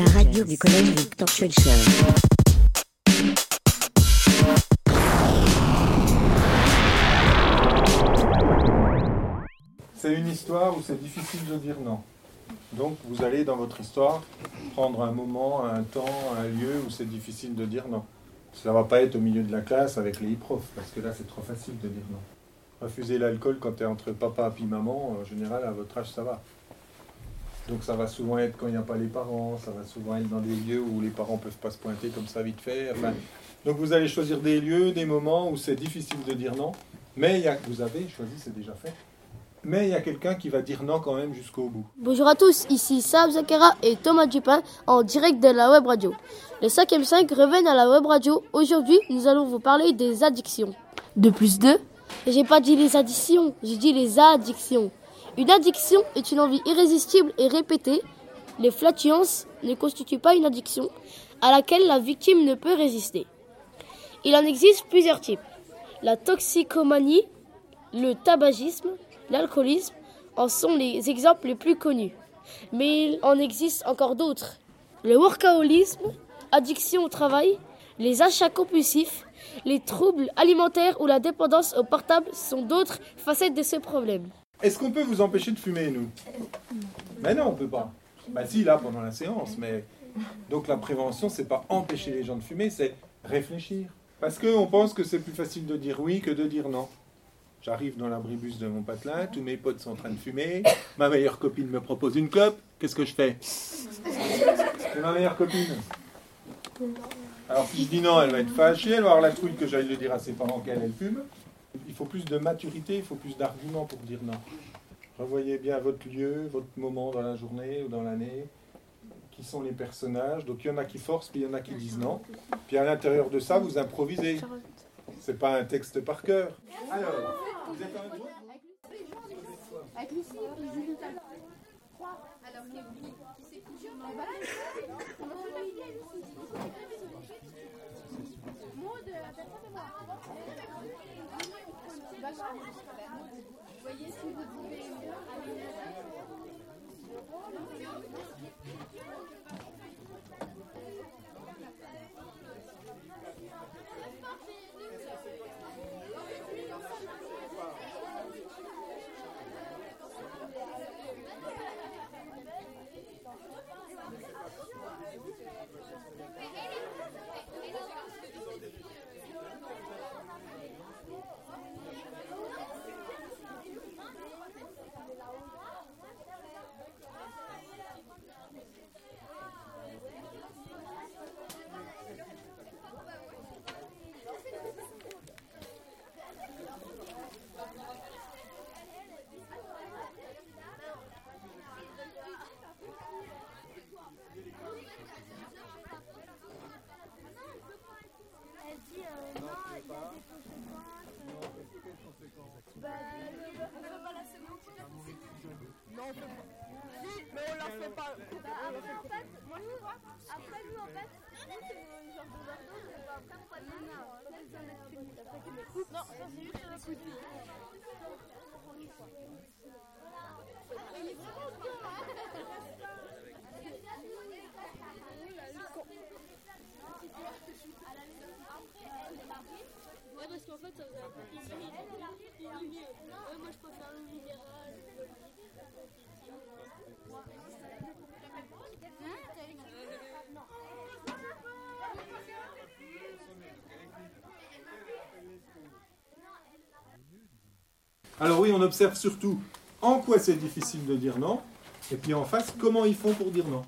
La radio du collège Victor. C'est une histoire où c'est difficile de dire non. Donc vous allez dans votre histoire prendre un moment, un temps, un lieu où c'est difficile de dire non. Ça va pas être au milieu de la classe avec les profs, parce que là c'est trop facile de dire non. Refuser l'alcool quand tu es entre papa et maman, en général à votre âge ça va. Donc ça va souvent être quand il n'y a pas les parents, ça va souvent être dans des lieux où les parents peuvent pas se pointer comme ça vite fait. Enfin, donc vous allez choisir des lieux, des moments où c'est difficile de dire non, mais il y a, vous avez choisi, c'est déjà fait. Mais il y a quelqu'un qui va dire non quand même jusqu'au bout. Bonjour à tous, ici Saab Zakara et Thomas Dupin en direct de la web radio. Les 5 e 5 reviennent à la web radio. Aujourd'hui, nous allons vous parler des addictions. De plus de? J'ai pas dit les additions, j'ai dit les addictions. Une addiction est une envie irrésistible et répétée. Les flatulences ne constituent pas une addiction à laquelle la victime ne peut résister. Il en existe plusieurs types. La toxicomanie, le tabagisme, l'alcoolisme en sont les exemples les plus connus. Mais il en existe encore d'autres. Le workaholisme, addiction au travail, les achats compulsifs, les troubles alimentaires ou la dépendance au portable sont d'autres facettes de ce problème. Est-ce qu'on peut vous empêcher de fumer, nous? Mais non, on peut pas. Bah si, là, pendant la séance, mais... Donc la prévention, c'est pas empêcher les gens de fumer, c'est réfléchir. Parce qu'on pense que c'est plus facile de dire oui que de dire non. J'arrive dans l'abribus de mon patelin, tous mes potes sont en train de fumer, ma meilleure copine me propose une clope, qu'est-ce que je fais? C'est ma meilleure copine. Alors si je dis non, elle va être fâchée, elle va avoir la trouille que j'aille le dire à ses parents qu'elle elle fume. Il faut plus de maturité, il faut plus d'arguments pour dire non. Revoyez bien votre lieu, votre moment dans la journée ou dans l'année. Qui sont les personnages Donc il y en a qui forcent, puis il y en a qui disent non. Puis à l'intérieur de ça, vous improvisez. C'est pas un texte par cœur. Vous êtes un Avec qui voyez si vous pouvez. Mais on la fait pas. après, en fait, moi je crois, après nous, en fait, c'est genre d'overdose, et après, on non, ça c'est juste un coup de fil. Il est vraiment bien, Ouais, parce qu'en fait, ça faisait un peu Alors oui, on observe surtout en quoi c'est difficile de dire non, et puis en face, comment ils font pour dire non.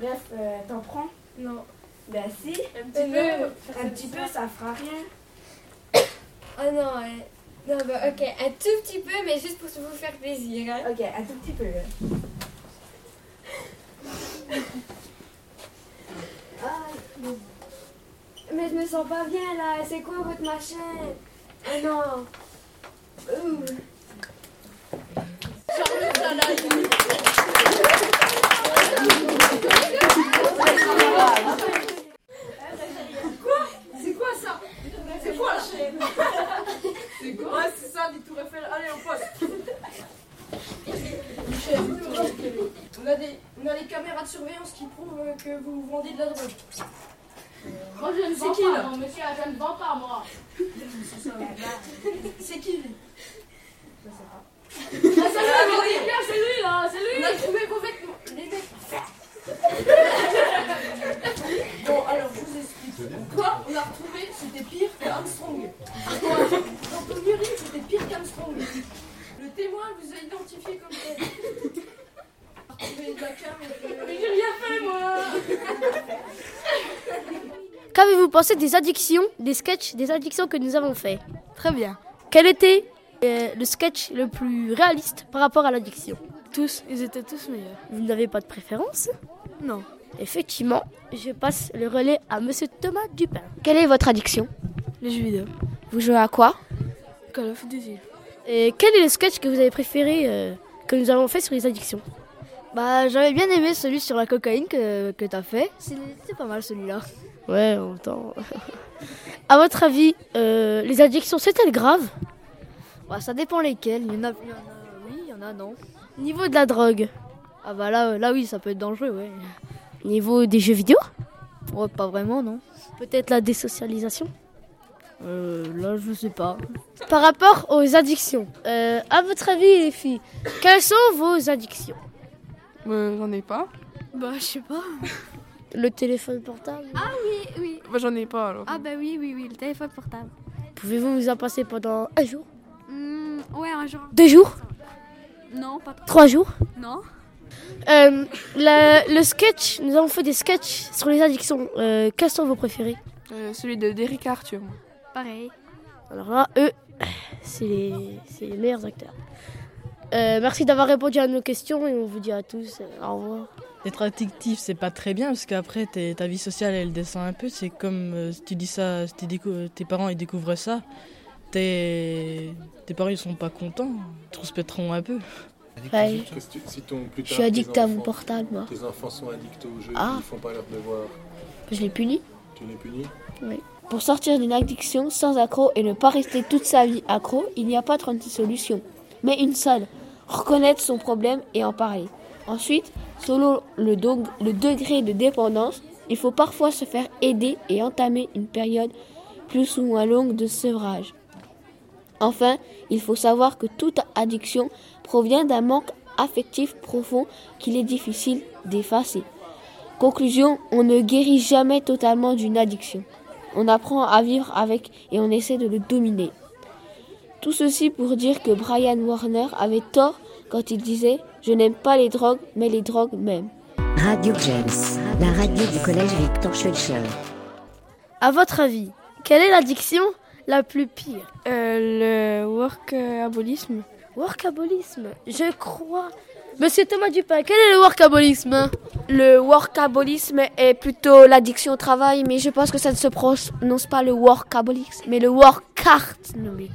Bref, euh, t'en prends Non. Ben si. Un petit peu. Un petit peu, ça fera rien. Oh non, ouais. Non, bah ok, un tout petit peu, mais juste pour vous faire plaisir. Hein. Ok, un tout petit peu. Ah, Mais je me sens pas bien là, c'est quoi votre machin? Oh non. Ouh. Moi, je ne C'est qui, là. Monsieur, je ne vends pas, moi. C'est qui lui Ah, c'est lui, c'est lui, là, c'est On a trouvé vos vêtements. Les mecs. bon, alors je vous explique. Quoi On a retrouvé, c'était pire qu'Armstrong. Quoi Dans ton urine, c'était pire qu'Armstrong. Le témoin vous a identifié comme tel. On a retrouvé de la cam et puis, euh, J'ai rien fait, moi. Qu'avez-vous pensé des addictions, des sketchs, des addictions que nous avons fait Très bien. Quel était euh, le sketch le plus réaliste par rapport à l'addiction Tous, ils étaient tous meilleurs. Vous n'avez pas de préférence Non. Effectivement, je passe le relais à Monsieur Thomas Dupin. Quelle est votre addiction Les jeux vidéo. Vous jouez à quoi Call of Duty. Et quel est le sketch que vous avez préféré euh, que nous avons fait sur les addictions Bah, j'avais bien aimé celui sur la cocaïne que, que t'as fait. C'était pas mal celui-là. Ouais, en même temps. à votre avis, euh, les addictions, c'est-elles grave Bah, ça dépend lesquels. Il y en a, il y en a oui, il y en a non. Niveau de la drogue, Ah bah là, là oui, ça peut être dangereux, ouais. niveau des jeux vidéo, Ouais, pas vraiment, non. peut-être la désocialisation? Euh, là, je sais pas. Par rapport aux addictions, euh, à votre avis, les filles, quelles sont vos addictions? J'en ai pas. Bah, je sais pas. Le téléphone portable Oui, oui. Bah, j'en ai pas alors. Ah bah oui, oui, oui, le téléphone portable. Pouvez-vous vous en passer pendant un jour? Hmm, ouais, un jour. Deux jours? Non, pas trop. Trois jours? Non. Euh, la- Le sketch, nous avons fait des sketchs sur les addictions. Euh, quels sont vos préférés? Euh, celui de d'Eric Arthur. Pareil. Alors là, eux, c'est les, c'est les meilleurs acteurs. Euh, merci d'avoir répondu à nos questions et on vous dit à tous euh, au revoir. Être addictif, c'est pas très bien parce qu'après ta vie sociale elle descend un peu. C'est comme euh, si tu dis ça, si tes, parents ils découvrent ça, tes, tes parents ils sont pas contents, ils te respecteront un peu. Ouais. Si ton- plus Je suis addict à mon enfants- portable, moi. Tes enfants sont addicts aux jeux, Ah. ils font pas leurs devoirs, Je l'ai puni. tu les punis? Pour sortir d'une addiction sans accro et ne pas rester toute sa vie accro, il n'y a pas 36 solutions, mais une seule. Reconnaître son problème et en parler. Ensuite, selon le, degré de dépendance, il faut parfois se faire aider et entamer une période plus ou moins longue de sevrage. Enfin, il faut savoir que toute addiction provient d'un manque affectif profond qu'il est difficile d'effacer. Conclusion, on ne guérit jamais totalement d'une addiction. On apprend à vivre avec et on essaie de le dominer. Tout ceci pour dire que Brian Warner avait tort quand il disait Je n'aime pas les drogues, mais les drogues m'aiment. Radio James, la radio du collège Victor Schweitzer. À votre avis, quelle est l'addiction la plus pire? Euh, le workaholisme. Workaholisme, je crois. Monsieur Thomas Dupin, quel est le workaholisme Le workaholisme est plutôt l'addiction au travail, mais je pense que ça ne se prononce pas le workaholisme, mais le workartnomics.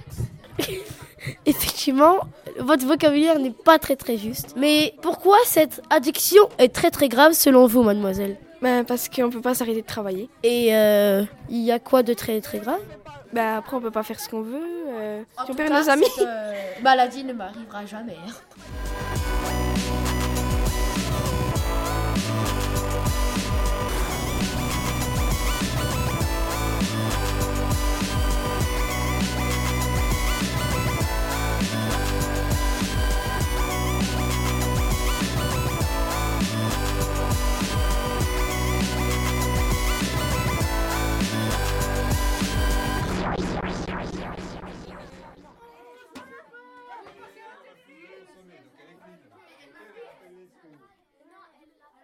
Effectivement, votre vocabulaire n'est pas très très juste. Mais pourquoi cette addiction est très très grave selon vous, mademoiselle? Ben, parce qu'on peut pas s'arrêter de travailler. Et euh, il y a quoi de très très grave? Ben, après, on peut pas faire ce qu'on veut. euh, si on tout perd cas, nos amis. cette, euh, maladie ne m'arrivera jamais. hein.